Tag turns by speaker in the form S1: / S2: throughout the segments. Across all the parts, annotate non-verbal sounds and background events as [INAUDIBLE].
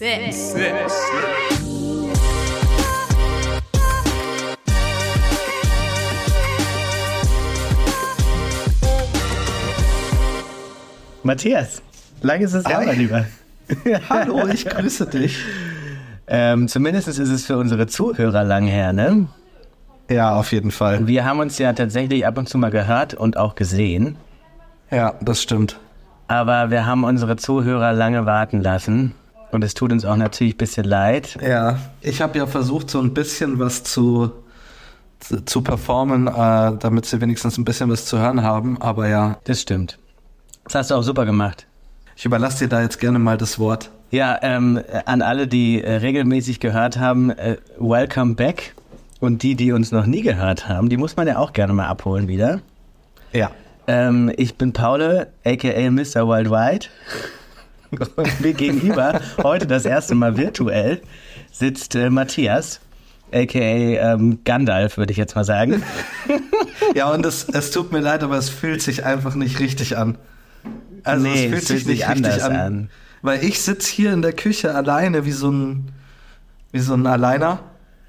S1: Six.
S2: Matthias, lang ist es her,
S3: Hi.
S2: mein Lieber. [LAUGHS]
S3: Hallo, ich grüße dich.
S2: Ähm, zumindest ist es für unsere Zuhörer lang her, ne?
S3: Ja, auf jeden Fall.
S2: Wir haben uns ja tatsächlich ab und zu mal gehört und auch gesehen.
S3: Ja, das stimmt.
S2: Aber wir haben unsere Zuhörer lange warten lassen. Und es tut uns auch natürlich ein bisschen leid.
S3: Ja, ich habe ja versucht, so ein bisschen was zu, zu, zu performen, äh, damit sie wenigstens ein bisschen was zu hören haben. Aber ja,
S2: Das stimmt. Das hast du auch super gemacht.
S3: ich überlasse dir da jetzt gerne mal das Wort.
S2: Ja, ähm, an alle, die äh, regelmäßig gehört haben, äh, welcome back. Und die, die uns noch nie gehört haben, die muss man ja auch gerne mal abholen wieder.
S3: Ja.
S2: Ähm, ich bin Paul, aka Mr. Worldwide. Und [LAUGHS] mir gegenüber, heute das erste Mal virtuell, sitzt äh, Matthias, aka ähm, Gandalf, würde ich jetzt mal sagen. [LAUGHS]
S3: Ja, und es, es tut mir leid, aber es fühlt sich einfach nicht richtig an. Also
S2: Nee,
S3: es fühlt sich nicht
S2: anders
S3: richtig an,
S2: an.
S3: Weil ich sitze hier in der Küche alleine wie so ein, wie so ein Alleiner.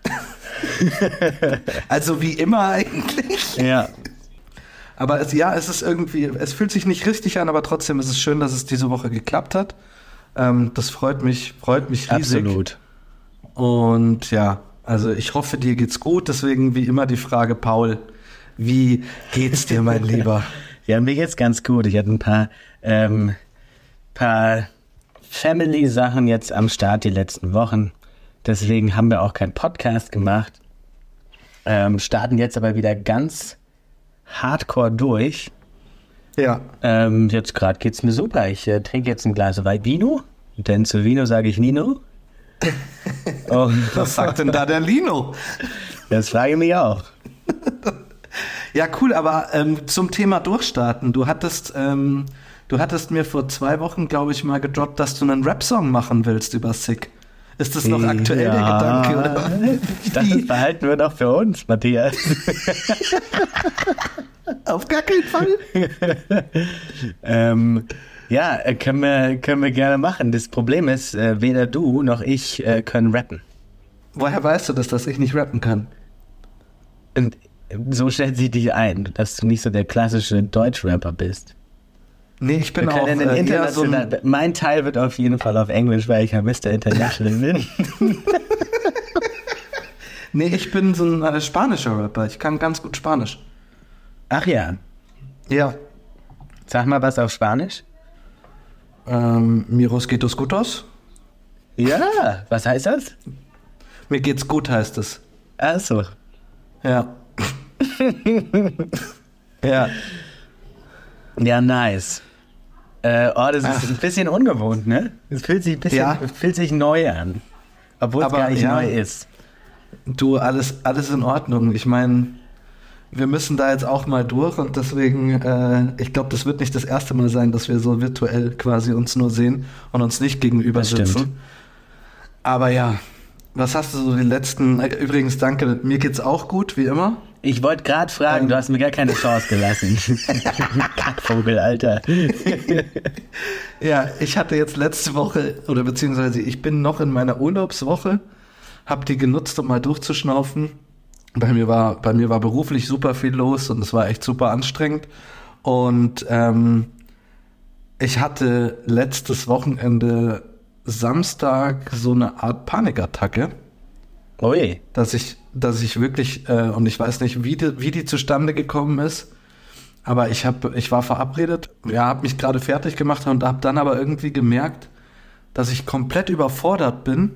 S3: [LAUGHS] also wie immer eigentlich.
S2: Ja.
S3: Aber es, ja, es ist irgendwie, es fühlt sich nicht richtig an, aber trotzdem ist es schön, dass es diese Woche geklappt hat. Ähm, das freut mich, freut mich riesig.
S2: Absolut.
S3: Und ja, also ich hoffe, dir geht's gut. Deswegen wie immer die Frage, Paul, wie geht's dir, mein Lieber? [LAUGHS]
S2: Ja, mir geht's ganz gut. Ich hatte ein paar, ähm, paar Family-Sachen jetzt am Start die letzten Wochen. Deswegen haben wir auch keinen Podcast gemacht. Ähm, starten jetzt aber wieder ganz hardcore durch.
S3: Ja,
S2: Ähm, jetzt gerade geht's mir super. Ich äh, trinke jetzt ein Glas Vino, denn zu Vino sage ich Nino. Und [LAUGHS]
S3: was sagt denn da der Lino?
S2: das frage ich mich auch. [LAUGHS]
S3: Ja, cool, aber ähm, zum Thema Durchstarten. Du hattest, ähm, du hattest mir vor zwei Wochen, glaube ich, mal gedroppt, dass du einen Rap-Song machen willst über Sick. Ist das noch aktuell der
S2: Ja.
S3: Gedanke? Oder?
S2: Ich [LAUGHS] dachte, das behalten wir doch für uns, Matthias. [LAUGHS]
S3: Auf gar keinen Fall. [LAUGHS]
S2: ähm, ja, äh, können wir, können wir gerne machen. Das Problem ist, äh, weder du noch ich äh, können rappen.
S3: Woher weißt du das, dass ich nicht rappen kann?
S2: Und so stellt sie dich ein, dass du nicht so der klassische Deutschrapper bist.
S3: Nee, ich bin
S2: Wir
S3: auch
S2: können
S3: äh, so
S2: international,
S3: ein,
S2: mein Teil wird auf jeden Fall auf Englisch, weil ich ja Mr. International bin. [LAUGHS]
S3: Nee, ich bin so ein äh, spanischer Rapper. Ich kann ganz gut Spanisch.
S2: Ach ja,
S3: Ja.
S2: sag mal was auf Spanisch.
S3: Ähm, Miros getos gutos.
S2: Ja, was heißt das?
S3: Mir geht's gut, heißt es.
S2: Achso.
S3: Ja. [LAUGHS] ja.
S2: Ja, nice. Äh, oh, das ist
S3: Ach.
S2: ein bisschen ungewohnt, ne? Es fühlt sich ein bisschen,
S3: Ja.
S2: fühlt sich neu an. Obwohl es gar nicht
S3: ja.
S2: neu ist.
S3: Du, alles, alles in Ordnung. Ich meine, wir müssen da jetzt auch mal durch und deswegen, äh, ich glaube, das wird nicht das erste Mal sein, dass wir so virtuell quasi uns nur sehen und uns nicht gegenüber
S2: Das stimmt.
S3: sitzen. Aber ja, was hast du so die letzten, äh, übrigens danke, mir geht's auch gut, wie immer.
S2: Ich wollte gerade fragen,
S3: Ähm.
S2: du hast mir gar keine Chance gelassen. [LAUGHS] Kackvogel, Alter. [LAUGHS]
S3: Ja, ich hatte jetzt letzte Woche, oder beziehungsweise ich bin noch in meiner Urlaubswoche, habe die genutzt, um mal durchzuschnaufen. Bei mir war, bei mir war beruflich super viel los und es war echt super anstrengend. Und ähm, ich hatte letztes Wochenende Samstag so eine Art Panikattacke,
S2: Ui.
S3: dass ich, dass ich wirklich, äh, und ich weiß nicht, wie die, wie die zustande gekommen ist, aber ich habe, ich war verabredet, ja, habe mich gerade fertig gemacht und habe dann aber irgendwie gemerkt, dass ich komplett überfordert bin,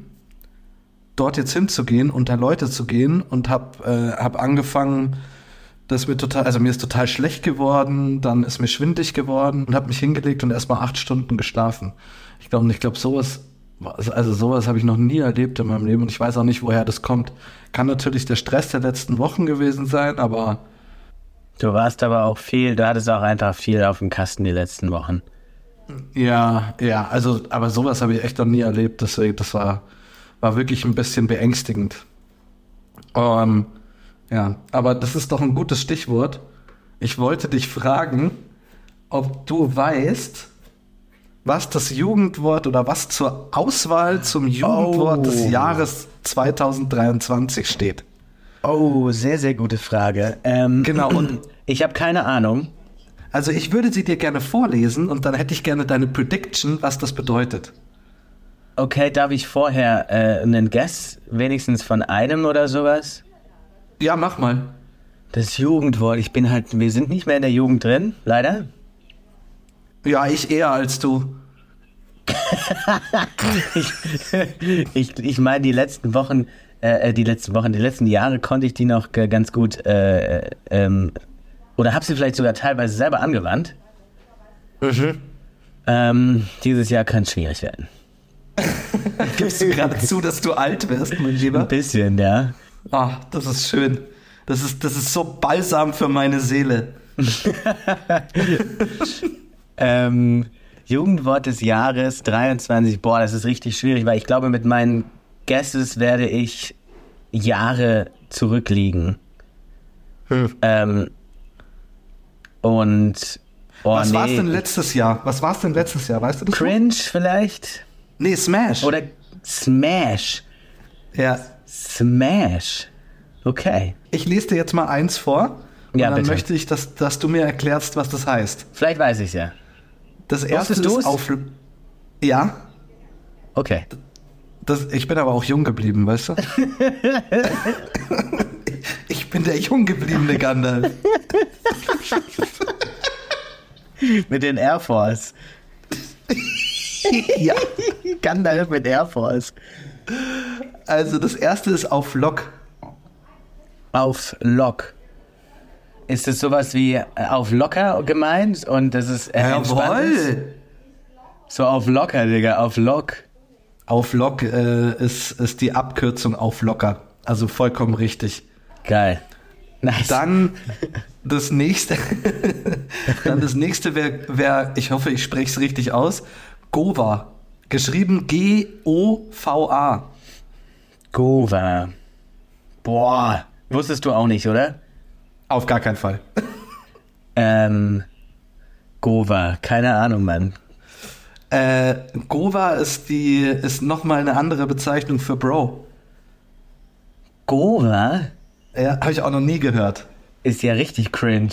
S3: dort jetzt hinzugehen, unter Leute zu gehen und habe äh, hab angefangen, dass mir total, also mir ist total schlecht geworden, dann ist mir schwindig geworden und habe mich hingelegt und erstmal acht Stunden geschlafen. Ich glaube, ich glaube, sowas, also sowas habe ich noch nie erlebt in meinem Leben und ich weiß auch nicht, woher das kommt. Kann natürlich der Stress der letzten Wochen gewesen sein, aber
S2: Du warst aber auch viel, du hattest auch einfach viel auf dem Kasten die letzten Wochen.
S3: Ja, ja, also, aber sowas habe ich echt noch nie erlebt, deswegen, das war, war wirklich ein bisschen beängstigend. Ähm, ja, aber das ist doch ein gutes Stichwort. Ich wollte dich fragen, ob du weißt, was das Jugendwort oder was zur Auswahl zum Jugendwort
S2: Oh.
S3: des Jahres 2023 steht.
S2: Oh, sehr, sehr gute Frage. Ähm,
S3: Genau, und- [CLEARS THROAT]
S2: ich habe keine Ahnung.
S3: Also ich würde sie dir gerne vorlesen und dann hätte ich gerne deine Prediction, was das bedeutet.
S2: Okay, darf ich vorher äh, einen Guess wenigstens von einem oder sowas?
S3: Ja, mach mal.
S2: Das Jugendwort, ich bin halt, wir sind nicht mehr in der Jugend drin, leider.
S3: Ja, ich eher als du. [LAUGHS]
S2: Ich, ich meine, die letzten Wochen, äh, die letzten Wochen, die letzten Jahre konnte ich die noch äh, ganz gut, äh, ähm, oder habe sie vielleicht sogar teilweise selber angewandt. Ähm, dieses Jahr kann es schwierig werden. [LAUGHS]
S3: Gibst du gerade zu, dass du alt wirst, mein
S2: Ein
S3: Lieber?
S2: bisschen, ja.
S3: Ah, das ist schön. Das ist, das ist so balsam für meine Seele. [LAUGHS]
S2: Ähm, Jugendwort des Jahres 23. Boah, das ist richtig schwierig, weil ich glaube, mit meinen Guesses werde ich Jahre zurückliegen. Ähm, und oh,
S3: Was
S2: nee.
S3: war's denn letztes Jahr? Was war's denn letztes Jahr? Weißt du das?
S2: Cringe vielleicht?
S3: Nee, Smash.
S2: Oder Smash.
S3: ja.
S2: Smash. Okay.
S3: Ich lese dir jetzt mal eins vor. Und
S2: Ja,
S3: dann
S2: bitte.
S3: möchte ich, dass, dass du mir erklärst, was das heißt.
S2: Vielleicht weiß ich ja.
S3: Das erste
S2: du's?
S3: ist auf. Ja.
S2: Okay.
S3: Das, ich bin aber auch jung geblieben, weißt du? [LAUGHS] ich bin der jung gebliebene Gandalf.
S2: Mit den Air Force.
S3: ja.
S2: Gandalf mit Air Force.
S3: Also das erste ist auf Lock.
S2: Auf Lock. Ist es sowas wie äh, auf locker gemeint und das ist äh?
S3: Jawohl.
S2: So auf locker, Digga, auf Lock.
S3: Auf Lock äh, ist, ist die Abkürzung auf locker. Also vollkommen richtig.
S2: Geil. Nice.
S3: Dann das nächste. [LAUGHS] dann das nächste wäre, wär, ich hoffe, ich spreche es richtig aus. Gova. Geschrieben G-O-V-A.
S2: Gova. Boah. Wusstest du auch nicht, oder?
S3: Auf gar keinen Fall. [LAUGHS]
S2: Ähm. Gova. Keine Ahnung, Mann.
S3: Äh, Gova ist die, ist nochmal eine andere Bezeichnung für Bro.
S2: Gova
S3: Ja, habe ich auch noch nie gehört.
S2: ist ja richtig cringe.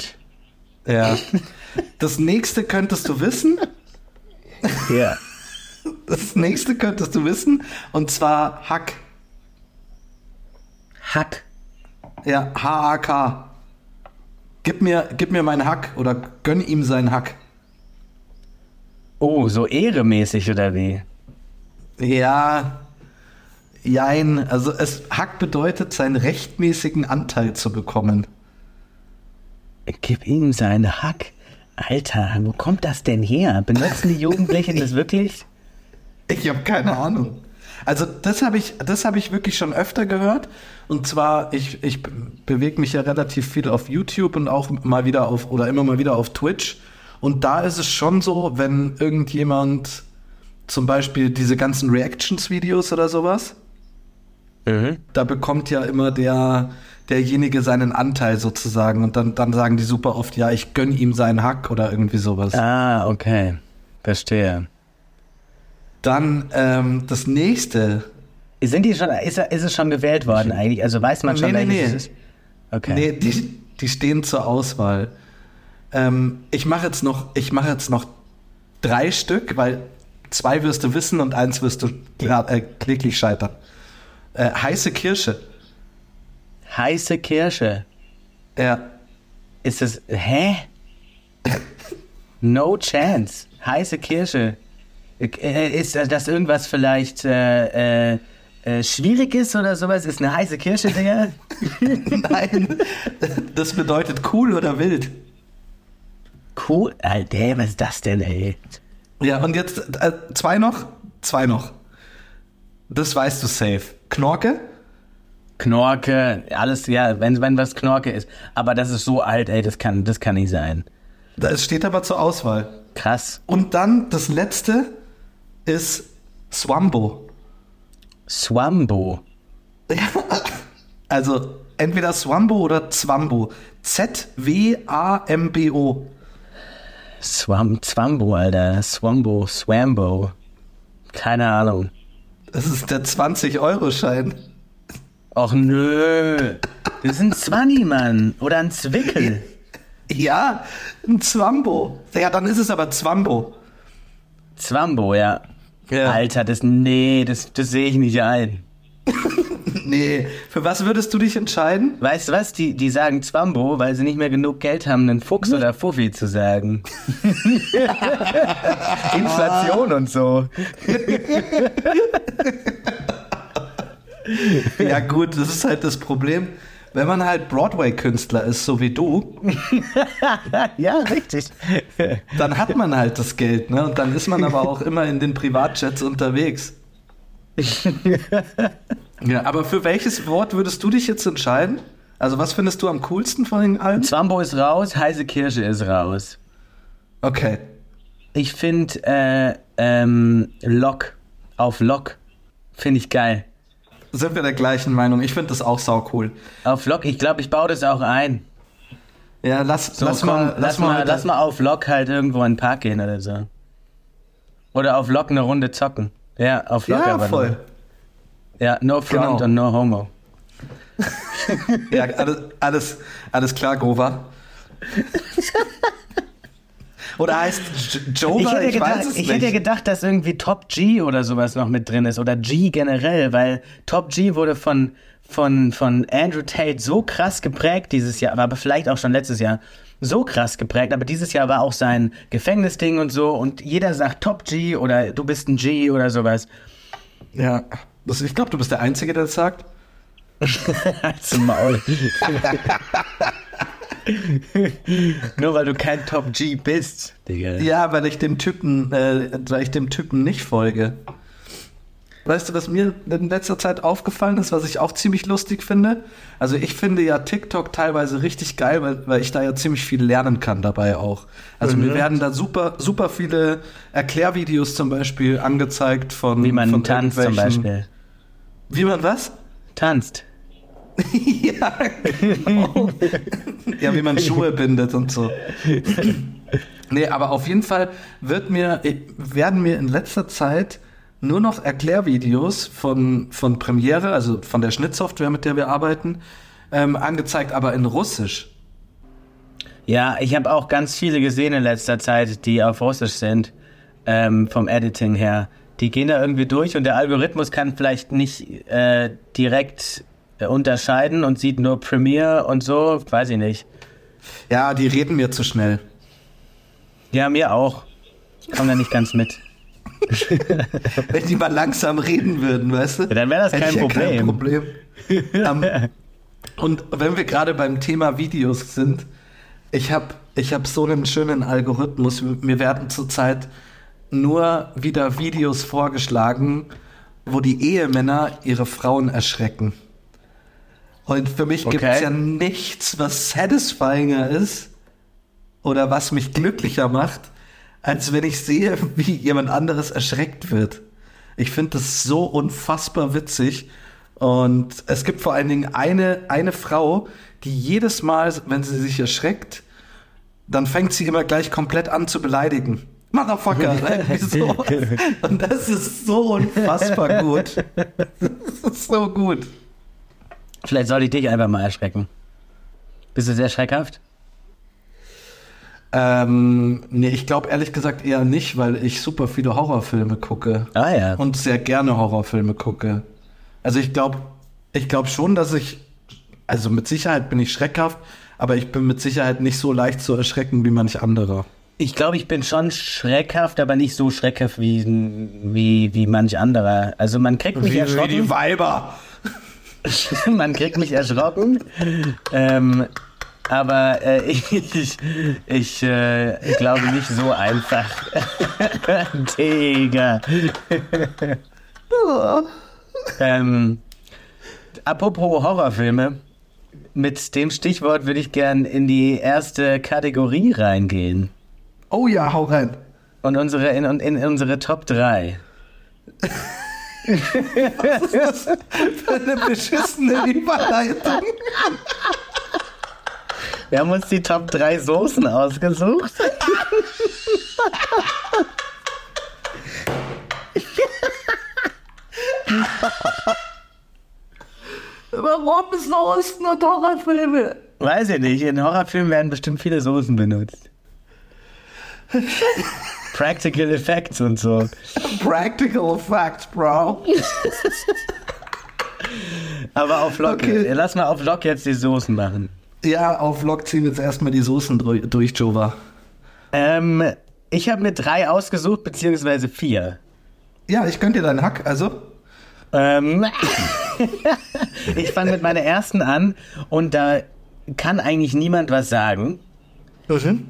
S3: Ja. [LAUGHS] Das nächste könntest du wissen.
S2: Ja. [LAUGHS]
S3: Das nächste könntest du wissen. Und zwar Hack.
S2: Hack.
S3: Ja, H-A-K. Gib mir, gib mir meinen Hack oder gönn ihm seinen Hack.
S2: Oh, so ehremäßig oder wie?
S3: Ja, jein. Also es Hack bedeutet, seinen rechtmäßigen Anteil zu bekommen.
S2: Gib ihm seinen Hack. Alter, wo kommt das denn her? Benutzen die Jugendlichen das wirklich?
S3: Ich habe keine Ahnung. Also das habe ich, das habe ich wirklich schon öfter gehört. Und zwar, ich, ich bewege mich ja relativ viel auf YouTube und auch mal wieder auf oder immer mal wieder auf Twitch. Und da ist es schon so, wenn irgendjemand zum Beispiel diese ganzen Reactions-Videos oder sowas,
S2: Mhm.
S3: da bekommt ja immer der derjenige seinen Anteil sozusagen und dann, dann sagen die super oft, ja, ich gönn ihm seinen Hack oder irgendwie sowas.
S2: Ah, okay. Verstehe.
S3: Dann ähm, das nächste,
S2: Sind die schon, ist, ist es schon gewählt worden eigentlich? Also weiß man schon,
S3: Nee, nee,
S2: welches
S3: nee.
S2: Okay.
S3: Nee, die, die stehen zur Auswahl. Ähm, ich mache jetzt noch, ich mache jetzt noch drei Stück, weil zwei wirst du wissen und eins wirst du äh, kläglich scheitern. Äh, heiße Kirsche.
S2: Heiße Kirsche.
S3: Ja.
S2: Ist es, hä? [LAUGHS] No chance. Heiße Kirsche. Äh, Ist das irgendwas vielleicht äh, äh, äh, schwierig ist oder sowas? Ist eine heiße Kirsche, Digga? [LAUGHS]
S3: Nein, das bedeutet cool oder wild.
S2: Cool. Alter, was ist das denn, ey?
S3: Ja, und jetzt äh, zwei noch? Zwei noch. Das weißt du safe. Knorke?
S2: Knorke, alles, ja, wenn, wenn was Knorke ist. Aber das ist so alt, ey, das kann, das kann nicht sein.
S3: Das steht aber zur Auswahl.
S2: Krass.
S3: Und dann das letzte ist Swambo.
S2: Swambo.
S3: Also entweder Swambo oder Zwambo. Z-W-A-M-B-O.
S2: Swam, Zwambo, Alter. Swambo, Swambo. Keine Ahnung.
S3: Das ist der 20-Euro-Schein.
S2: Och nö. Das ist ein Zwanni, Mann. Oder ein Zwickel.
S3: Ja, ein Zwambo. Ja, dann ist es aber Zwambo.
S2: Zwambo, ja.
S3: Ja.
S2: Alter, das, nee, das, das sehe ich nicht ein. [LAUGHS]
S3: Nee, für was würdest du dich entscheiden?
S2: Weißt du was? Die, die sagen Zwambo, weil sie nicht mehr genug Geld haben, einen Fuchs oder Fuffi zu sagen. [LAUGHS] Inflation und so. [LAUGHS]
S3: Ja gut, das ist halt das Problem. Wenn man halt Broadway-Künstler ist, so wie du, [LAUGHS]
S2: ja, richtig.
S3: dann hat man halt das Geld, ne? Und dann ist man aber auch immer in den Privatjets unterwegs. [LAUGHS] Ja, aber für welches Wort würdest du dich jetzt entscheiden? Also was findest du am coolsten von den allen?
S2: Zwambo ist raus, heiße Kirsche ist raus.
S3: Okay.
S2: Ich finde äh, ähm, Lock auf Lock finde ich geil.
S3: Sind wir der gleichen Meinung? Ich finde das auch sau cool.
S2: Auf Lock, ich glaube, ich baue das auch ein.
S3: Ja, lass,
S2: So,
S3: lass
S2: komm,
S3: mal,
S2: lass, mal,
S3: heute-
S2: lass mal auf Lock halt irgendwo in den Park gehen oder so. Oder auf Lock eine Runde zocken. Ja, auf Lock
S3: Ja,
S2: aber
S3: voll.
S2: nur. Ja, no front
S3: Genau.
S2: und no homo. [LAUGHS]
S3: Ja, alles, alles, alles klar, Gova. [LAUGHS] Oder heißt J- Jova?
S2: Ich hätte,
S3: Ich,
S2: gedacht,
S3: weiß es
S2: ich
S3: nicht.
S2: hätte gedacht, dass irgendwie Top G oder sowas noch mit drin ist. Oder G generell, weil Top G wurde von, von, von Andrew Tate so krass geprägt dieses Jahr, aber vielleicht auch schon letztes Jahr, so krass geprägt. Aber dieses Jahr war auch sein Gefängnisding und so. Und jeder sagt Top G oder du bist ein G oder sowas.
S3: ja, das, ich glaube, du bist der Einzige, der das sagt. [LAUGHS]
S2: Halt's Maul. [LAUGHS] [LAUGHS] Nur weil du kein Top G bist, Digga.
S3: Ja, weil ich dem Typen, äh, weil ich dem Typen nicht folge. Weißt du, was mir in letzter Zeit aufgefallen ist, was ich auch ziemlich lustig finde? Also ich finde ja TikTok teilweise richtig geil, weil, weil ich da ja ziemlich viel lernen kann dabei auch. Also
S2: Mhm.
S3: mir werden da super, super viele Erklärvideos zum Beispiel angezeigt von
S2: Wie man
S3: von
S2: tanzt zum Beispiel.
S3: Wie man was?
S2: Tanzt. [LAUGHS]
S3: ja, genau. ja, wie man Schuhe bindet und so. [LAUGHS] Nee, aber auf jeden Fall wird mir, werden mir in letzter Zeit nur noch Erklärvideos von, von Premiere, also von der Schnittsoftware, mit der wir arbeiten, ähm, angezeigt, aber in Russisch.
S2: Ja, ich habe auch ganz viele gesehen in letzter Zeit, die auf Russisch sind, ähm, vom Editing her. Die gehen da irgendwie durch und der Algorithmus kann vielleicht nicht äh, direkt äh, unterscheiden und sieht nur Premiere und so, weiß ich nicht.
S3: Ja, die reden mir zu schnell.
S2: Ja, mir auch. Ich komme da nicht ganz mit. [LAUGHS] [LAUGHS]
S3: Wenn die mal langsam reden würden, weißt du?
S2: Ja, dann wäre das kein
S3: ich ja
S2: Problem.
S3: Problem. Ähm, [LAUGHS] und wenn wir gerade beim Thema Videos sind, ich habe ich hab so einen schönen Algorithmus. Mir werden zurzeit nur wieder Videos vorgeschlagen, wo die Ehemänner ihre Frauen erschrecken. Und für mich gibt es
S2: Okay.
S3: ja nichts, was satisfyinger ist oder was mich glücklicher macht, als wenn ich sehe, [LAUGHS] wie jemand anderes erschreckt wird. Ich finde das so unfassbar witzig. Und es gibt vor allen Dingen eine, eine Frau, die jedes Mal, wenn sie sich erschreckt, dann fängt sie immer gleich komplett an zu beleidigen. Motherfucker, [LAUGHS] ne? Wieso? [LAUGHS] Und das ist so unfassbar gut. Das ist so gut.
S2: Vielleicht soll ich dich einfach mal erschrecken. Bist du sehr schreckhaft?
S3: Ähm, nee, ich glaube ehrlich gesagt eher nicht, weil ich super viele Horrorfilme gucke.
S2: Ah ja.
S3: Und sehr gerne Horrorfilme gucke. Also ich glaube, ich glaube schon, dass ich, also mit Sicherheit bin ich schreckhaft, aber ich bin mit Sicherheit nicht so leicht zu erschrecken wie manch anderer.
S2: Ich glaube, ich bin schon schreckhaft, aber nicht so schreckhaft wie, wie, wie manch anderer. Also man kriegt mich erschrocken.
S3: Weiber. [LAUGHS]
S2: man kriegt mich erschrocken. Ähm, aber äh, [LAUGHS] ich, ich, äh, glaube nicht so einfach. [LAUGHS] Digga. ähm, apropos Horrorfilme. Mit dem Stichwort würde ich gern in die erste Kategorie reingehen.
S3: Oh ja, hau rein.
S2: Und unsere, in, in unsere Top 3.
S3: Für eine beschissene Überleitung.
S2: Wir haben uns die Top 3 Soßen ausgesucht.
S3: Warum Soßen und Horrorfilme?
S2: Weiß ich nicht. In Horrorfilmen werden bestimmt viele Soßen benutzt. [LAUGHS] Practical Effects und so.
S3: Practical Facts, Bro. [LAUGHS]
S2: Aber auf Lock.
S3: Okay.
S2: Lass mal auf Lock jetzt die Soßen machen.
S3: Ja, auf Lock ziehen wir jetzt erstmal die Soßen durch, Jova.
S2: Ähm, ich habe mir drei ausgesucht, beziehungsweise vier.
S3: Ja, ich gönn dir deinen Hack, also.
S2: Ähm, [LAUGHS] ich fange mit meiner ersten an und da kann eigentlich niemand was sagen.
S3: Wohin?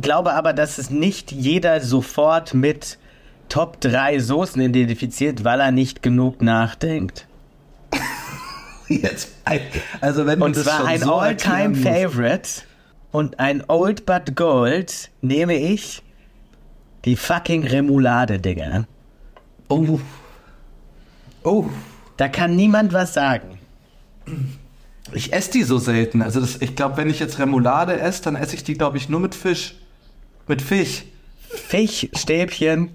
S2: Glaube aber, dass es nicht jeder sofort mit Top 3 Soßen identifiziert, weil er nicht genug nachdenkt. [LAUGHS]
S3: Jetzt. Also wenn
S2: Und zwar ein
S3: so
S2: All-Time. Favorite und ein Old But Gold nehme ich die fucking Remoulade, Digga.
S3: Oh. Oh.
S2: Da kann niemand was sagen.
S3: Ich esse die so selten. Also das, ich glaube, wenn ich jetzt Remoulade esse, dann esse ich die, glaube ich, nur mit Fisch. Mit Fisch.
S2: Fischstäbchen.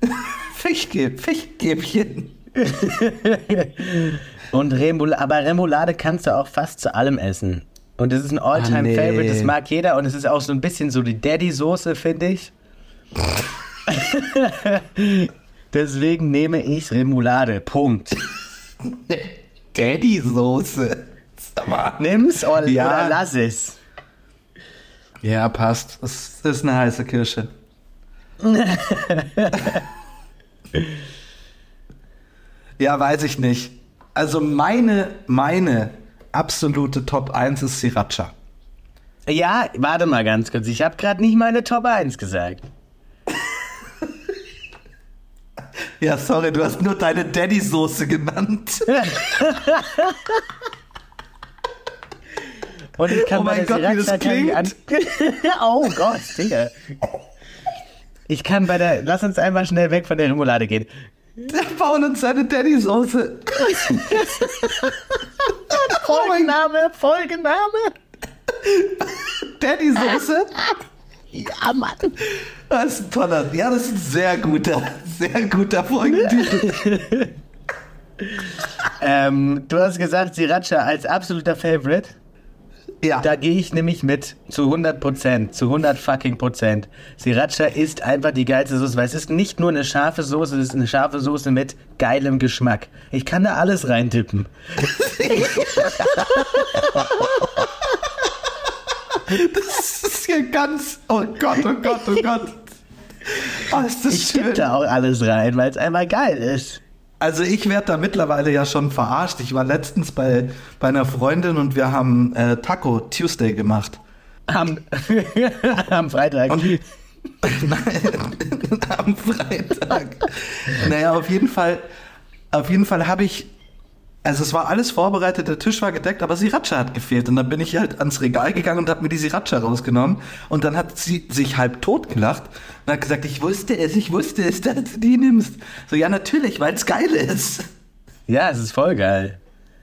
S2: [LAUGHS]
S3: Fischge Fischstäbchen. [LAUGHS]
S2: Und Remoulade, aber Remoulade kannst du auch fast zu allem essen. Und es ist ein
S3: Ah, nee.
S2: All-Time-Favorite, das mag jeder. Und es ist auch so ein bisschen so die Daddy-Soße, finde ich. [LAUGHS] Deswegen nehme ich Remoulade. Punkt.
S3: Daddy-Soße.
S2: Nimm's oder,
S3: Ja.
S2: oder lass es.
S3: Ja, passt. Das ist eine heiße Kirsche. [LAUGHS] ja, weiß ich nicht. Also meine, meine absolute Top 1 ist Sriracha.
S2: Ja, warte mal ganz kurz. Ich habe gerade nicht meine Top 1 gesagt.
S3: Ja, sorry, du hast nur deine Daddy-Soße genannt. [LAUGHS]
S2: Und ich kann
S3: Oh
S2: bei
S3: mein
S2: der
S3: Gott, wie das
S2: Sriracha an [LAUGHS] Oh Gott, Digga. Ich kann bei der. Lass uns einmal schnell weg von der Remoulade gehen.
S3: Der bauen uns seine Daddy-Soße. [LAUGHS]
S2: Folgenname, Folgenname.
S3: Daddy-Soße?
S2: Ja, Mann.
S3: Das ist ein toller. Ja, das ist ein sehr guter, sehr guter Folgentitel. [LAUGHS]
S2: Ähm, du hast gesagt, Sriracha als absoluter Favorite.
S3: Ja.
S2: Da gehe ich nämlich mit zu 100 Prozent, zu 100 fucking Prozent. Sriracha ist einfach die geilste Soße, weil es ist nicht nur eine scharfe Soße, es ist eine scharfe Soße mit geilem Geschmack. Ich kann da alles reintippen.
S3: Das ist hier ganz. Oh Gott, oh Gott, oh Gott. Oh,
S2: Ich
S3: schön.
S2: tippe da auch alles rein, weil es einfach geil ist.
S3: Also ich werde da mittlerweile ja schon verarscht. Ich war letztens bei, bei einer Freundin und wir haben äh, Taco Tuesday gemacht.
S2: Am, [LAUGHS] am Freitag.
S3: Und Nein, [LAUGHS] am Freitag. Naja, auf jeden Fall, auf jeden Fall habe ich, also es war alles vorbereitet, der Tisch war gedeckt, aber Sriracha hat gefehlt. Und dann bin ich halt ans Regal gegangen und habe mir die Sriracha rausgenommen. Und dann hat sie sich halb tot gelacht und hat gesagt, ich wusste es, ich wusste es, dass du die nimmst. So, ja, natürlich, weil es geil ist.
S2: ja, es ist voll geil.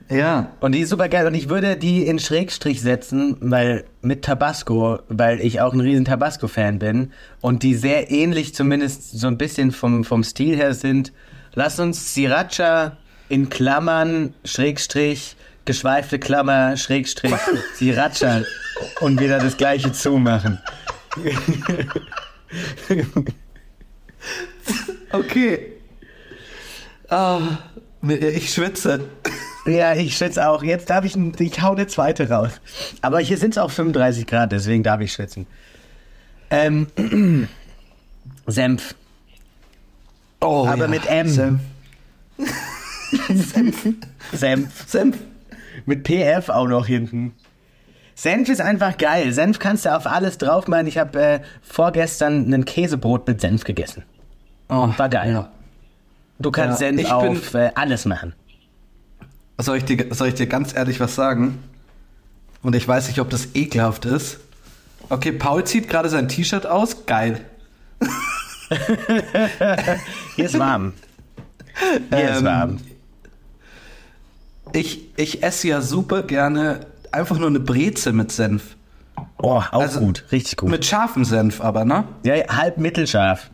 S3: Ja.
S2: Und die ist super geil. Und ich würde die in Schrägstrich setzen, weil mit Tabasco, weil ich auch ein riesen Tabasco-Fan bin und die sehr ähnlich zumindest so ein bisschen vom, vom Stil her sind. Lass uns Sriracha in Klammern, Schrägstrich, geschweifte Klammer, Schrägstrich, Sriracha und wieder das gleiche zumachen.
S3: Okay. Ah, ich schwitze.
S2: Ja, ich schätze auch. Jetzt darf ich, ein- ich hau eine zweite raus. Aber hier sind es auch 35 Grad, deswegen darf ich schätzen. Ähm, [CLEARS THROAT] Senf.
S3: Oh,
S2: Aber mit M.
S3: Senf.
S2: Senf.
S3: Senf.
S2: Mit PF auch noch hinten. Senf ist einfach geil. Senf kannst du auf alles drauf machen. Ich habe äh, vorgestern ein Käsebrot mit Senf gegessen.
S3: Oh,
S2: War geil.
S3: Ja.
S2: Du kannst
S3: Ja,
S2: Senf
S3: ich bin-
S2: auf äh, alles machen.
S3: Soll ich, dir, soll ich dir ganz ehrlich was sagen? Und ich weiß nicht, ob das ekelhaft ist. Okay, Paul zieht gerade sein T-Shirt aus. Geil. [LAUGHS]
S2: Hier ist warm. Hier ist
S3: Ähm,
S2: warm.
S3: Ich, ich esse ja super gerne einfach nur eine Breze mit Senf.
S2: Oh, auch
S3: Also
S2: gut, richtig gut.
S3: Mit scharfem Senf aber, ne?
S2: ja, halb mittelscharf.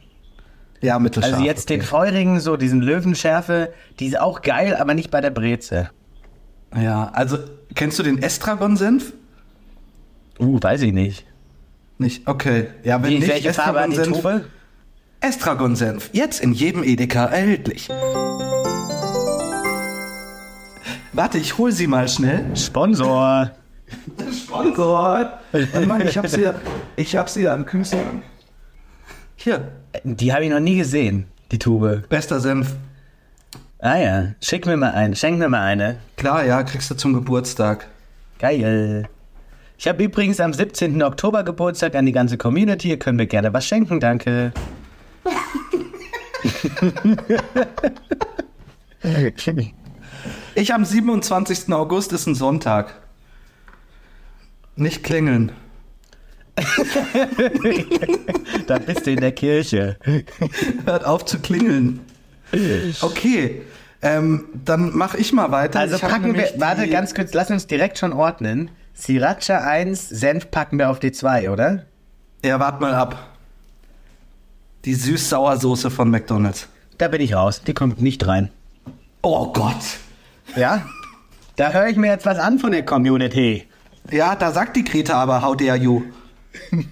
S3: Ja, mittelscharf.
S2: Also jetzt den
S3: okay.
S2: feurigen, so diesen Löwenschärfe, die ist auch geil, aber nicht bei der Breze.
S3: Ja, also kennst du den Estragon-Senf?
S2: Uh, weiß ich nicht.
S3: Nicht? Okay. Ja, wenn
S2: Wie,
S3: nicht
S2: welche Farbe hat die. Tube?
S3: Estragon-Senf. Jetzt in jedem Edeka erhältlich. Warte, ich hol sie mal schnell.
S2: Sponsor.
S3: Sponsor. Warte mal, ich hab sie, ich hab sie am Kühlschrank. Hier,
S2: Die habe ich noch nie gesehen, die Tube.
S3: bester Senf.
S2: Ah ja, schick mir mal eine, schenk mir mal eine.
S3: Klar, ja, kriegst du zum Geburtstag.
S2: Geil. Ich habe übrigens am 17. Oktober Geburtstag an die ganze Community. Ihr könnt mir gerne was schenken, danke. [LAUGHS] [LAUGHS]
S3: Ich am 27. August ist ein Sonntag. Nicht klingeln. [LAUGHS]
S2: da bist du in der Kirche.
S3: Hört auf zu klingeln. Okay, ähm, dann mach ich mal weiter.
S2: Also
S3: Ich
S2: packen wir, warte ganz kurz, lass uns direkt schon ordnen. Sriracha 1, Senf packen wir auf die 2, oder?
S3: Ja, wart mal ab. Die Süß-Sauer-Soße von McDonald's.
S2: Da bin ich raus, die kommt nicht rein.
S3: Oh Gott.
S2: Ja? Da höre ich mir jetzt was an von der Community.
S3: Ja, da sagt die Greta aber, how dare you. [LAUGHS]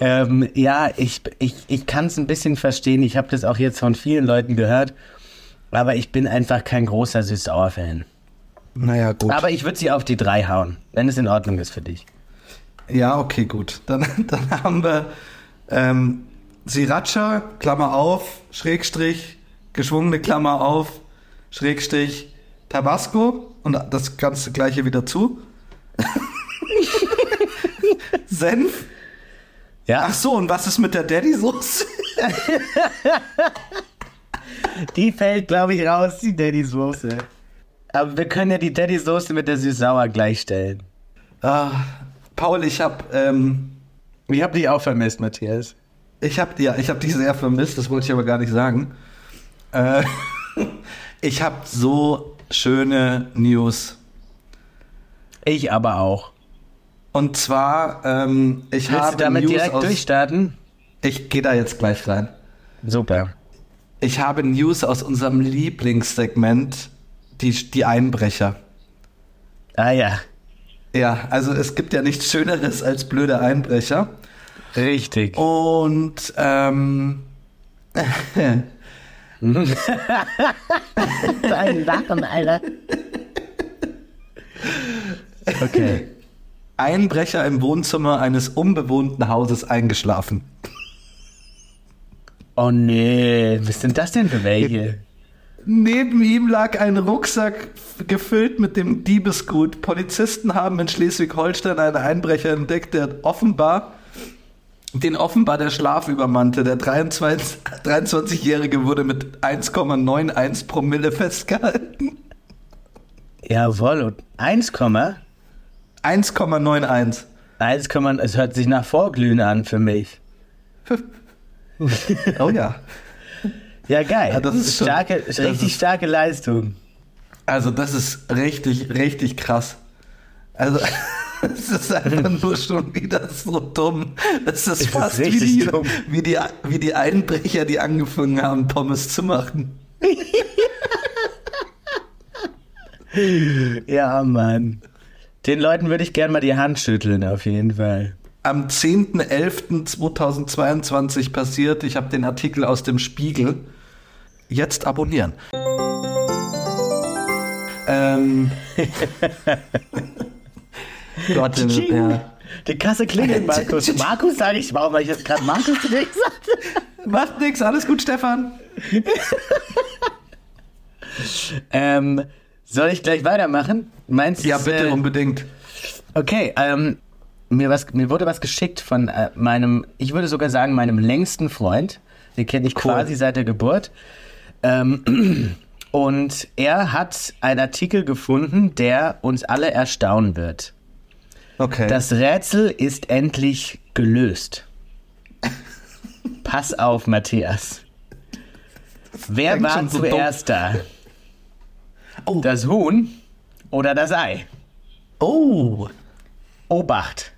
S2: ähm, ja, ich, ich, ich kann es ein bisschen verstehen. Ich habe das auch jetzt von vielen Leuten gehört. Aber ich bin einfach kein großer Süß-Sauer-Fan.
S3: Naja, gut.
S2: Aber ich würde sie auf die 3 hauen, wenn es in Ordnung ist für dich.
S3: Ja, okay, gut. Dann, [LAUGHS] dann haben wir ähm, Sriracha, Klammer auf, Schrägstrich, geschwungene Klammer auf, Schrägstrich, Tabasco und das ganze gleiche wieder zu. [LAUGHS] Senf.
S2: Ja,
S3: Ach so, und was ist mit der Daddy-Soße? [LAUGHS]
S2: die fällt, glaube ich, raus, die Daddy-Soße. Aber wir können ja die Daddy-Soße mit der Süß-Sauer gleichstellen.
S3: Ah, Paul, ich hab, ähm,
S2: Ich habe dich auch vermisst, Matthias.
S3: ich hab, ja, ich hab die sehr vermisst, das wollte ich aber gar nicht sagen. Äh, [LAUGHS] ich hab so schöne News.
S2: Ich aber auch.
S3: Und zwar, ähm, ich
S2: Willst
S3: habe
S2: du damit
S3: News
S2: direkt
S3: aus,
S2: durchstarten?
S3: Ich gehe da jetzt gleich rein.
S2: Super.
S3: Ich habe News aus unserem Lieblingssegment, die, die Einbrecher.
S2: Ah ja,
S3: Ja, also es gibt ja nichts Schöneres als blöde Einbrecher.
S2: richtig.
S3: Und ähm, [LAUGHS] [LAUGHS]
S2: Dein Lachen, Alter. Okay.
S3: Einbrecher im Wohnzimmer eines unbewohnten Hauses eingeschlafen.
S2: Oh nee, was sind das denn für welche?
S3: Neben ihm lag ein Rucksack gefüllt mit dem Diebesgut. Polizisten haben in Schleswig-Holstein einen Einbrecher entdeckt, der offenbar den offenbar der Schlaf übermannte. Der 23 23-Jährige wurde mit 1,91 Promille festgehalten.
S2: Jawohl, und 1,
S3: 1,91.
S2: 1, es hört sich nach Vorglühen an für mich. [LAUGHS]
S3: Oh ja.
S2: Ja, geil.
S3: Ja, das ist schon-
S2: starke,
S3: das
S2: richtig
S3: ist-
S2: starke Leistung.
S3: Also das ist richtig, richtig krass. Also [LAUGHS] es ist einfach nur schon wieder so dumm. Es ist
S2: ist
S3: fast wie die,
S2: dumm.
S3: wie, die, wie die Einbrecher, die angefangen haben, Pommes zu machen. [LAUGHS]
S2: Ja, Mann. Den Leuten würde ich gerne mal die Hand schütteln, auf jeden Fall.
S3: Am 10.11.2022 passiert, ich habe den Artikel aus dem Spiegel. Jetzt abonnieren. Ähm. [LAUGHS] Gott, ja.
S2: Die Kasse klingelt, Markus. Markus sage ich, warum habe ich jetzt gerade Markus zu dir gesagt? [LAUGHS]
S3: Macht nix, alles gut, Stefan. [LAUGHS]
S2: Ähm, soll ich gleich weitermachen? Meinst du?
S3: Ja, bitte
S2: äh,
S3: unbedingt.
S2: Okay, ähm, mir, was, mir wurde was geschickt von äh, meinem, ich würde sogar sagen, meinem längsten Freund. Den kenne ich
S3: Cool.
S2: quasi seit der Geburt. Ähm, [CLEARS THROAT] und er hat einen Artikel gefunden, der uns alle erstaunen wird.
S3: Okay.
S2: Das Rätsel ist endlich gelöst. Pass auf, Matthias. Wer war
S3: so
S2: zuerst da?
S3: Oh.
S2: Das Huhn oder das Ei?
S3: Oh.
S2: Obacht.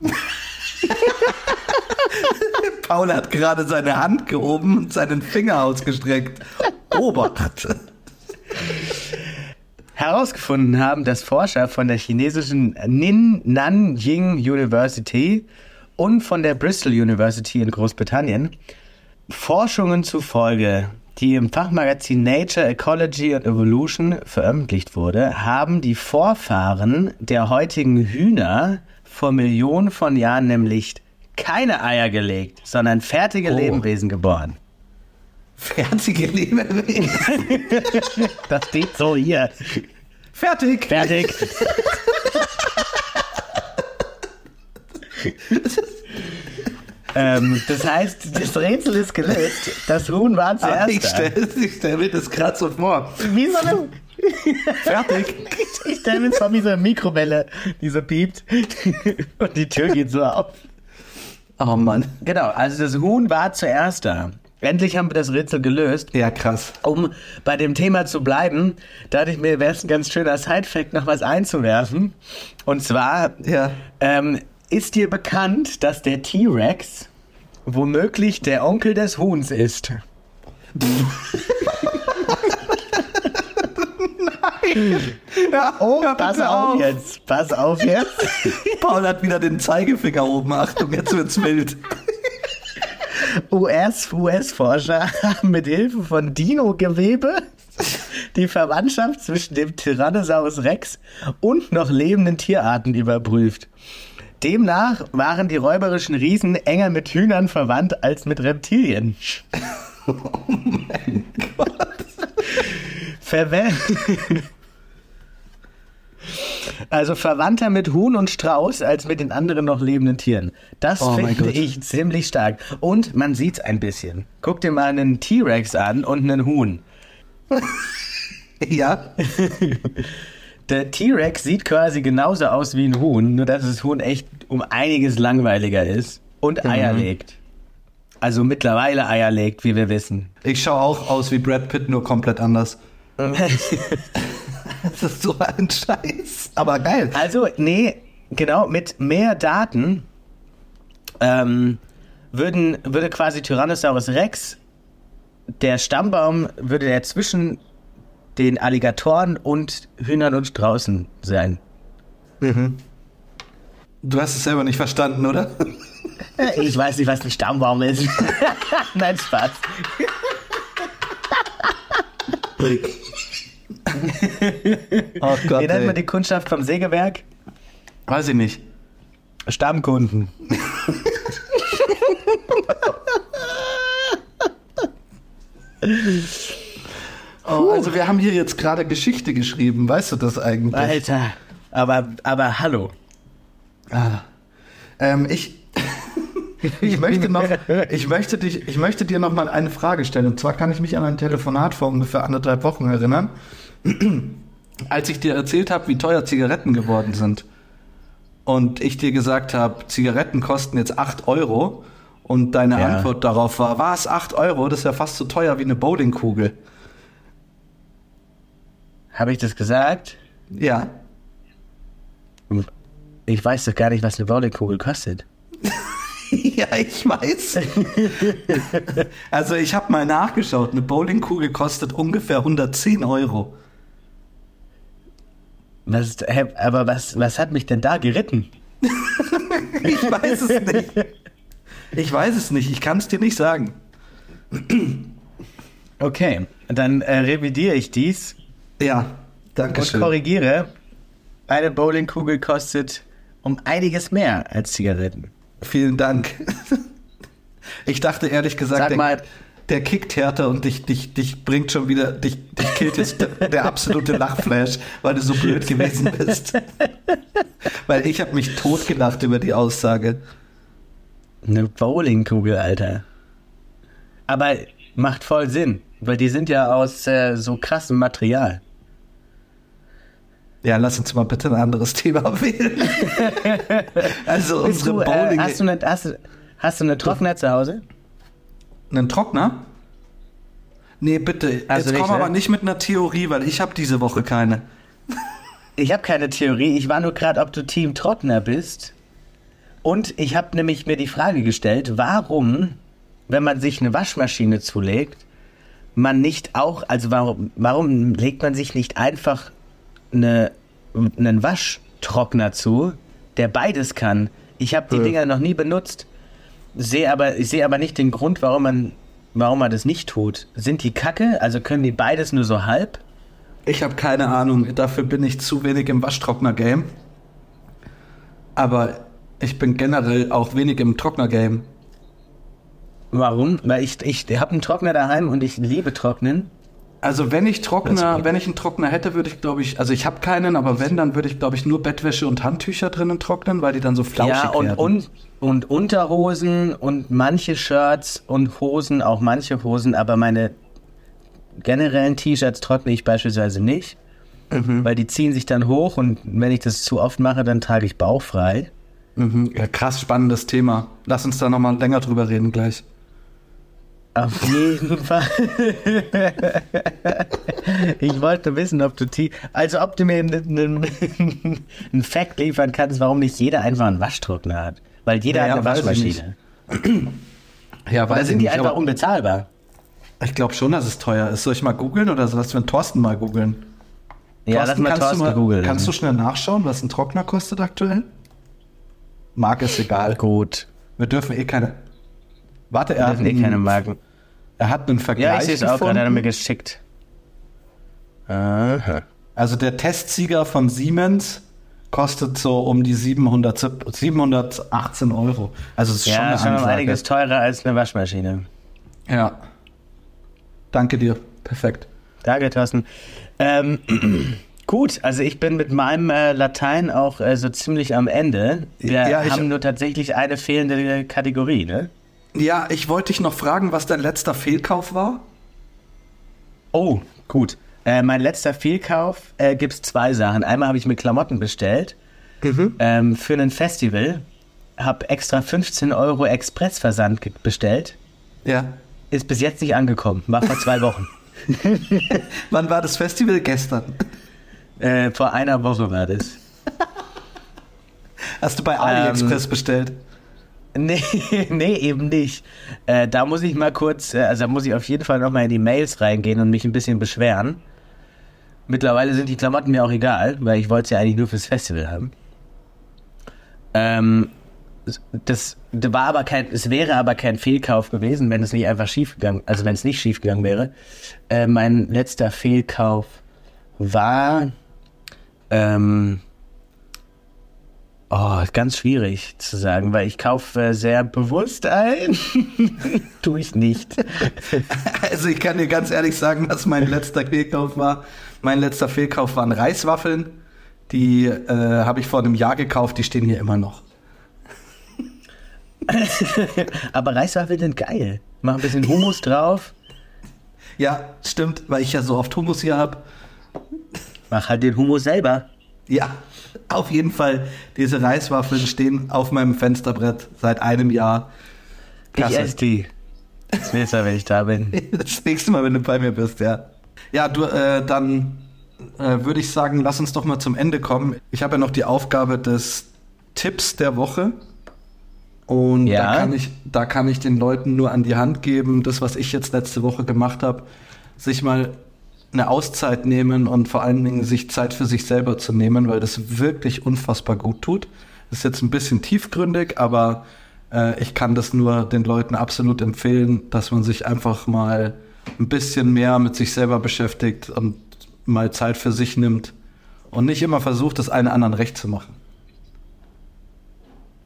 S2: [LAUGHS]
S3: Paul hat gerade seine Hand gehoben und seinen Finger ausgestreckt. Obacht. [LAUGHS]
S2: Herausgefunden haben, dass Forscher von der chinesischen Nin Nanjing University und von der Bristol University in Großbritannien Forschungen zufolge, die im Fachmagazin Nature, Ecology and Evolution veröffentlicht wurde, haben die Vorfahren der heutigen Hühner vor Millionen von Jahren nämlich keine Eier gelegt, sondern fertige
S3: Oh.
S2: Lebewesen geboren.
S3: Fertige Lebewesen. [LAUGHS]
S2: Das steht so hier.
S3: Fertig.
S2: Fertig. ähm, das heißt, das Rätsel ist gelöst. Das Huhn war
S3: Ah,
S2: zuerst
S3: Ich
S2: da.
S3: stelle ich stell mir das gerade so vor.
S2: Wie so eine...
S3: Fertig.
S2: Ich stelle mir vor wie so eine Mikrowelle, die so piept. Und die Tür geht so auf.
S3: Oh Mann.
S2: Genau, also das Huhn war zuerst da. Endlich haben wir das Rätsel gelöst.
S3: Ja, krass.
S2: Um bei dem Thema zu bleiben, dachte ich mir, wäre es ein ganz schöner Sidefact, noch was einzuwerfen. Und zwar
S3: Ja.
S2: ähm, ist dir bekannt, dass der T-Rex womöglich der Onkel des Huhns ist.
S3: Ja, [LAUGHS]
S2: Oh, pass auf jetzt, pass auf jetzt. [LAUGHS]
S3: Paul hat wieder den Zeigefinger oben. Achtung, jetzt wird's wild.
S2: US, US-Forscher [LAUGHS] haben mit Hilfe von Dino-Gewebe die Verwandtschaft zwischen dem Tyrannosaurus Rex und noch lebenden Tierarten überprüft. Demnach waren die räuberischen Riesen enger mit Hühnern verwandt als mit Reptilien. [LAUGHS] Verwe also verwandter mit Huhn und Strauß als mit den anderen noch lebenden Tieren. Das
S3: Oh
S2: finde ich ziemlich stark. Und man sieht's ein bisschen. Guck dir mal einen T-Rex an und einen Huhn. [LAUGHS]
S3: Ja. [LAUGHS]
S2: Der T-Rex sieht quasi genauso aus wie ein Huhn, nur dass das Huhn echt um einiges langweiliger ist und Eier legt. Also mittlerweile Eier legt, wie wir wissen.
S3: Ich schaue auch aus wie Brad Pitt, nur komplett anders. [LAUGHS] [LAUGHS] Das ist so ein Scheiß. Aber geil.
S2: Also, nee, genau, mit mehr Daten ähm, würden, würde quasi Tyrannosaurus Rex, der Stammbaum, würde der zwischen den Alligatoren und Hühnern und Straußen sein.
S3: Du hast es selber nicht verstanden, oder? [LAUGHS]
S2: Ich weiß nicht, was ein Stammbaum ist. [LAUGHS] Nein, Spaß. [LAUGHS]
S3: Oh Gott,
S2: Wie nennt man die Kundschaft vom Sägewerk?
S3: Weiß ich nicht.
S2: Stammkunden. [LAUGHS]
S3: Oh, also wir haben hier jetzt gerade Geschichte geschrieben. Weißt du das eigentlich?
S2: Alter. Aber, aber hallo.
S3: Ah. Ähm, ich, [LAUGHS] ich möchte noch, ich möchte dich, ich möchte dir noch mal eine Frage stellen. Und zwar kann ich mich an ein Telefonat vor ungefähr anderthalb Wochen erinnern, [CLEARS THROAT] als ich dir erzählt habe, wie teuer Zigaretten geworden sind. Und ich dir gesagt habe, Zigaretten kosten jetzt 8 Euro. Und deine
S2: Ja.
S3: Antwort darauf war, was, 8 Euro? Das ist ja fast so teuer wie eine Bowlingkugel.
S2: Habe ich das gesagt?
S3: Ja.
S2: Ich weiß doch gar nicht, was eine Bowlingkugel kostet. [LAUGHS]
S3: Ja, ich weiß. [LAUGHS] also ich habe mal nachgeschaut. Eine Bowlingkugel kostet ungefähr 110 Euro.
S2: Was, hä, aber was, was hat mich denn da geritten? [LAUGHS]
S3: Ich weiß es nicht. Ich weiß es nicht. Ich kann es dir nicht sagen.
S2: Okay, dann äh, revidiere ich dies
S3: Ja, danke
S2: und
S3: schön.
S2: korrigiere. Eine Bowlingkugel kostet um einiges mehr als Zigaretten.
S3: Vielen Dank. Ich dachte ehrlich gesagt,
S2: Sag mal-
S3: der kickt härter und dich, dich, dich bringt schon wieder, dich, dich killt jetzt der, der absolute Lachflash, weil du so blöd gewesen bist. Weil ich habe mich totgelacht über die Aussage.
S2: Eine Bowlingkugel, Alter. Aber macht voll Sinn, weil die sind ja aus äh, so krassem Material.
S3: Ja, lass uns mal bitte ein anderes Thema [LAUGHS] wählen. also
S2: Bist
S3: unsere
S2: du, äh,
S3: Bowling.
S2: hast, du eine, hast, hast du eine Trockner zu Hause?
S3: Einen Trockner? Nee, bitte.
S2: Also
S3: Jetzt
S2: nicht,
S3: komm aber
S2: ne?
S3: nicht mit einer Theorie, weil ich habe diese Woche keine.
S2: ich habe keine Theorie. Ich war nur gerade, ob du Team Trockner bist. Und ich habe nämlich mir die Frage gestellt, warum, wenn man sich eine Waschmaschine zulegt, man nicht auch, also warum, warum legt man sich nicht einfach eine, einen Waschtrockner zu, der beides kann? Ich habe die
S3: Ja.
S2: Dinger noch nie benutzt, sehe aber, ich sehe aber nicht den Grund, warum man, warum man das nicht tut. Sind die Kacke? Also können die beides nur so halb?
S3: Ich habe keine Ahnung, dafür bin ich zu wenig im Waschtrockner-Game. Aber ich bin generell auch wenig im Trockner-Game.
S2: Warum? Weil ich, ich habe einen Trockner daheim und ich liebe Trocknen.
S3: Also wenn ich Trockner, wenn ich einen Trockner hätte, würde ich glaube ich, also ich habe keinen, aber wenn, dann würde ich glaube ich nur Bettwäsche und Handtücher drinnen trocknen, weil die dann so flauschig
S2: ja, und,
S3: werden.
S2: und, und Unterhosen und manche Shirts und Hosen, auch manche Hosen, aber meine generellen T-Shirts trockne ich beispielsweise nicht,
S3: Mhm.
S2: weil die ziehen sich dann hoch und wenn ich das zu oft mache, dann trage ich bauchfrei.
S3: Mhm. Ja, krass spannendes Thema. Lass uns da nochmal länger drüber reden gleich.
S2: Auf jeden [LAUGHS] Fall. ich wollte wissen, ob du T also ob du mir einen, einen, Fact liefern kannst, warum nicht jeder einfach einen Waschtrockner hat. Weil jeder
S3: Ja,
S2: hat eine Waschmaschine.
S3: Ja,
S2: Oder
S3: weiß ich
S2: sind die
S3: nicht,
S2: einfach unbezahlbar?
S3: ich glaube schon, dass es teuer ist. Soll ich mal googeln oder soll wir einen Thorsten mal googeln?
S2: Ja, lass
S3: Thorsten,
S2: mal
S3: kannst
S2: Thorsten
S3: du mal,
S2: googeln.
S3: Kannst du schnell nachschauen, was ein Trockner kostet aktuell? Mark ist egal.
S2: Gut.
S3: Wir dürfen eh keine. Warte, er hat,
S2: eh
S3: einen,
S2: keine Marken.
S3: er hat einen Vergleich.
S2: Ja, ich sehe es auch gerade, hat er mir
S3: gefunden.
S2: geschickt. Aha.
S3: Also der Testsieger von Siemens kostet so um die 700, 718 Euro. Also es ist schon
S2: Ja,
S3: eine
S2: ist schon
S3: Ansage.
S2: einiges teurer als eine Waschmaschine.
S3: Ja. Danke dir. Perfekt.
S2: Danke, Thorsten. Ähm, [CLEARS THROAT] gut, also ich bin mit meinem äh, Latein auch äh, so ziemlich am Ende. Wir
S3: Ja, ich-
S2: haben nur tatsächlich eine fehlende Kategorie, ne?
S3: Ja, ich wollte dich noch fragen, was dein letzter Fehlkauf war.
S2: Oh, gut. Äh, mein letzter Fehlkauf äh, gibt es zwei Sachen. Einmal habe ich mir Klamotten bestellt ähm, für ein Festival. Habe extra 15 Euro Expressversand bestellt.
S3: Ja.
S2: Ist bis jetzt nicht angekommen. War vor zwei Wochen. [LAUGHS] [LAUGHS]
S3: Wann war das Festival? Gestern.
S2: äh, vor einer Woche war das.
S3: Hast du bei AliExpress bestellt?
S2: Nee, [LAUGHS] nee, eben nicht. Äh, da muss ich mal kurz, äh, also da muss ich auf jeden Fall nochmal in die Mails reingehen und mich ein bisschen beschweren. Mittlerweile sind die Klamotten mir auch egal, weil ich wollte sie ja eigentlich nur fürs Festival haben. Ähm, das, das war aber kein, es wäre aber kein Fehlkauf gewesen, wenn es nicht einfach schief gegangen, also wenn es nicht schief gegangen wäre. Äh, mein letzter Fehlkauf war, ähm, Oh, ganz schwierig zu sagen, weil ich kaufe sehr bewusst ein. [LAUGHS] Tue ich nicht. [LAUGHS]
S3: Also ich kann dir ganz ehrlich sagen, was mein letzter Fehlkauf war. Mein letzter Fehlkauf waren Reiswaffeln. Die äh, habe ich vor einem Jahr gekauft, die stehen hier immer noch. [LAUGHS]
S2: Aber Reiswaffeln sind geil. Mach ein bisschen Hummus drauf.
S3: Ja, stimmt, weil ich ja so oft Hummus hier habe.
S2: Mach halt den Hummus selber.
S3: Ja, auf jeden Fall. Diese Reiswaffeln stehen auf meinem Fensterbrett seit einem Jahr.
S2: Ich esse die. Das nächste Mal, wenn ich da bin. [LAUGHS]
S3: Das nächste Mal, wenn du bei mir bist, ja. Ja, du, äh, dann äh, würde ich sagen, lass uns doch mal zum Ende kommen. Ich habe ja noch die Aufgabe des Tipps der Woche. Und
S2: Ja.
S3: da, kann ich, da kann ich den Leuten nur an die Hand geben, das, was ich jetzt letzte Woche gemacht habe, sich mal eine Auszeit nehmen und vor allen Dingen sich Zeit für sich selber zu nehmen, weil das wirklich unfassbar gut tut. Das ist jetzt ein bisschen tiefgründig, aber äh, ich kann das nur den Leuten absolut empfehlen, dass man sich einfach mal ein bisschen mehr mit sich selber beschäftigt und mal Zeit für sich nimmt und nicht immer versucht, das einen anderen recht zu machen.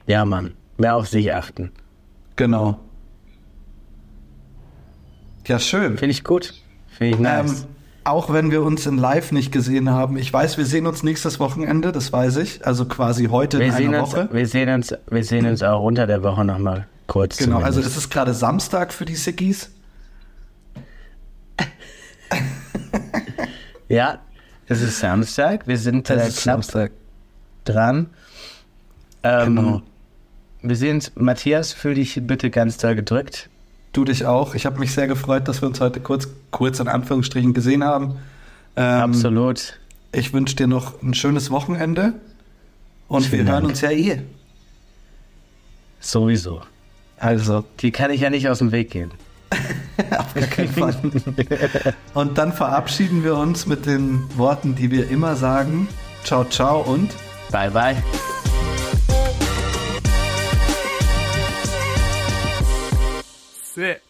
S2: Ja, Mann. Mehr auf sich achten.
S3: Genau. Ja, schön.
S2: Finde ich gut. Finde ich nice.
S3: Ähm, auch wenn wir uns in Live nicht gesehen haben. Ich weiß, wir sehen uns nächstes Wochenende, das weiß ich. Also quasi heute
S2: wir,
S3: in
S2: sehen
S3: einer
S2: uns,
S3: Woche.
S2: wir, sehen uns, wir sehen uns auch unter der Woche nochmal kurz.
S3: Genau, also
S2: zumindest.
S3: es ist gerade Samstag für die Sickies. [LAUGHS]
S2: Ja, es ist Samstag. Wir sind äh, knapp dran. Ähm,
S3: Genau.
S2: Wir sehen uns. Matthias, fühl dich bitte ganz doll gedrückt.
S3: Du dich auch. Ich habe mich sehr gefreut, dass wir uns heute kurz, kurz in Anführungsstrichen gesehen haben. Ähm,
S2: Absolut.
S3: ich wünsche dir noch ein schönes Wochenende und
S2: Vielen
S3: wir hören
S2: Dank.
S3: uns ja eh.
S2: Sowieso.
S3: Also,
S2: Die kann ich ja nicht aus dem Weg gehen. [LAUGHS]
S3: auf gar keinen Fall. [LAUGHS] Und dann verabschieden wir uns mit den Worten, die wir immer sagen. Ciao, ciao und
S2: Bye, bye.
S1: Sick.